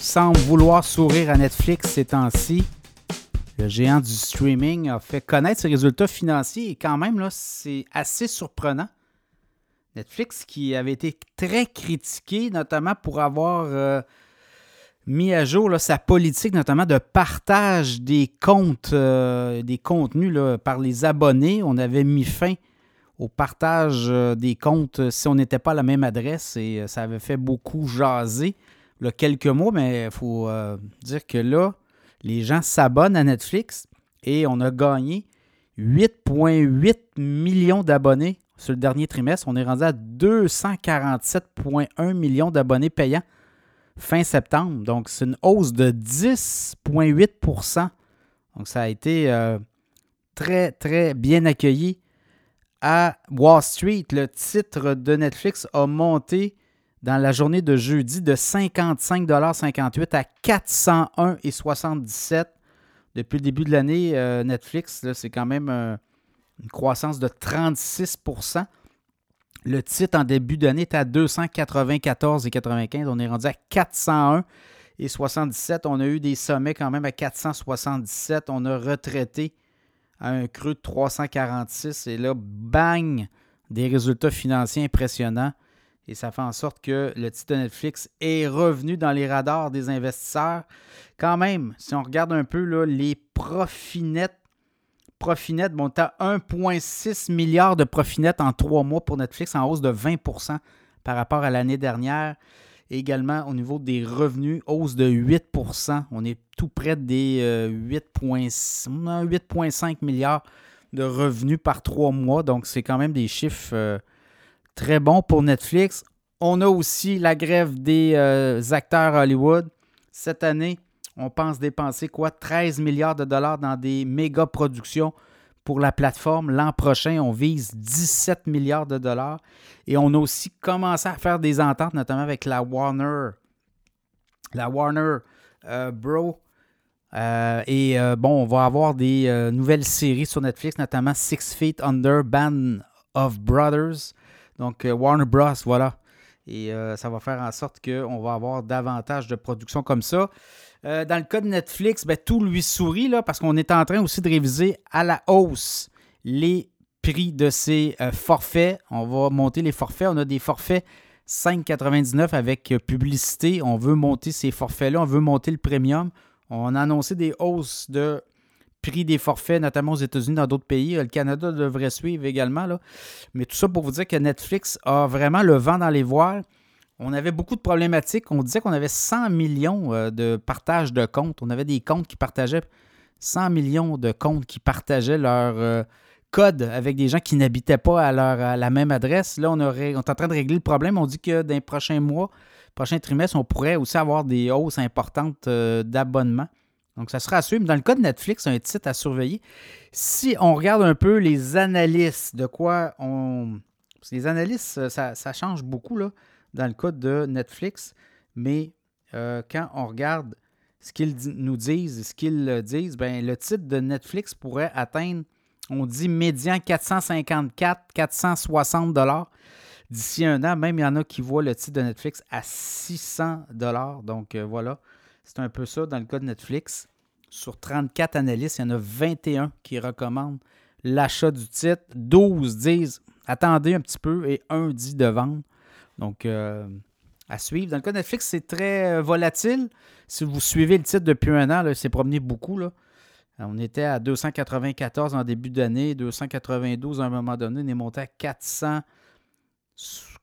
semble vouloir sourire à Netflix ces temps-ci. Le géant du streaming a fait connaître ses résultats financiers et quand même, là, c'est assez surprenant. Netflix qui avait été très critiqué, notamment pour avoir euh, mis à jour sa politique, notamment de partage des comptes, euh, des contenus par les abonnés. On avait mis fin au partage euh, des comptes si on n'était pas à la même adresse et ça avait fait beaucoup jaser a quelques mois, mais il faut dire que là, les gens s'abonnent à Netflix et on a gagné 8,8 millions d'abonnés sur le dernier trimestre. On est rendu à 247,1 millions d'abonnés payants fin septembre. Donc, c'est une hausse de 10,8% Donc, ça a été euh, très, très bien accueilli. À Wall Street, le titre de Netflix a monté dans la journée de jeudi de 55,58 à 401,77. Depuis le début de l'année, euh, Netflix, c'est quand même euh, une croissance de 36% Le titre en début d'année était à 294,95. On est rendu à 401,77. On a eu des sommets quand même à 477. On a retraité à un creux de 346. Et là, bang, des résultats financiers impressionnants. Et ça fait en sorte que le titre de Netflix est revenu dans les radars des investisseurs. Quand même, si on regarde un peu là, les profits nets, profit net, bon, tu as 1,6 milliard de profits nets en trois mois pour Netflix, en hausse de 20% par rapport à l'année dernière. également, au niveau des revenus, hausse de 8% On est tout près des 8,5 euh, milliards de revenus par trois mois. Donc, c'est quand même des chiffres euh, Très bon pour Netflix. On a aussi la grève des euh, acteurs Hollywood. Cette année, on pense dépenser quoi? 13 milliards de dollars dans des méga productions pour la plateforme. L'an prochain, on vise 17 milliards de dollars. Et on a aussi commencé à faire des ententes, notamment avec la Warner. La Warner euh, Bro. Euh, et bon, on va avoir des nouvelles séries sur Netflix, notamment Six Feet Under, Band of Brothers. Donc, euh, Warner Bros., voilà. Et euh, ça va faire en sorte qu'on va avoir davantage de production comme ça. Euh, dans le cas de Netflix, ben, tout lui sourit parce qu'on est en train aussi de réviser à la hausse les prix de ses forfaits. On va monter les forfaits. On a des forfaits 5,99 avec publicité. On veut monter ces forfaits-là. On veut monter le premium. On a annoncé des hausses de prix des forfaits, notamment aux États-Unis, dans d'autres pays. Le Canada devrait suivre également. Là. Mais tout ça pour vous dire que Netflix a vraiment le vent dans les voiles. On avait beaucoup de problématiques. On disait qu'on avait 100 millions euh, de partage de comptes. On avait des comptes qui partageaient 100 millions de comptes qui partageaient leur euh, code avec des gens qui n'habitaient pas à, leur, la même adresse. Là, on, aurait, est en train de régler le problème. On dit que dans les prochains mois, prochains trimestres, on pourrait aussi avoir des hausses importantes euh, d'abonnement. Donc, ça sera à suivre. Dans le cas de Netflix, un titre à surveiller. Si on regarde un peu les analystes, de quoi on. Les analystes, ça, change beaucoup là, dans le cas de Netflix, mais euh, quand on regarde ce qu'ils nous disent, ce qu'ils disent, ben, le titre de Netflix pourrait atteindre, on dit médian 454, 460 dollars d'ici un an. Même il y en a qui voient le titre de Netflix à 600 dollars. Donc euh, voilà. C'est un peu ça dans le cas de Netflix. Sur 34 analystes, il y en a 21 qui recommandent l'achat du titre. 12 disent attendez un petit peu et un dit de vendre. Donc, euh, à suivre. Dans le cas de Netflix, c'est très euh, volatile. Si vous suivez le titre depuis un an, il s'est promené beaucoup. Là. On était à 294 en début d'année, 292 à un moment donné, on est monté à 400,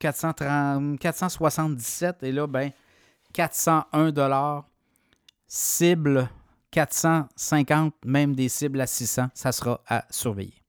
430, 477 et là, ben, 401 dollars cible 450, même des cibles à 600, ça sera à surveiller.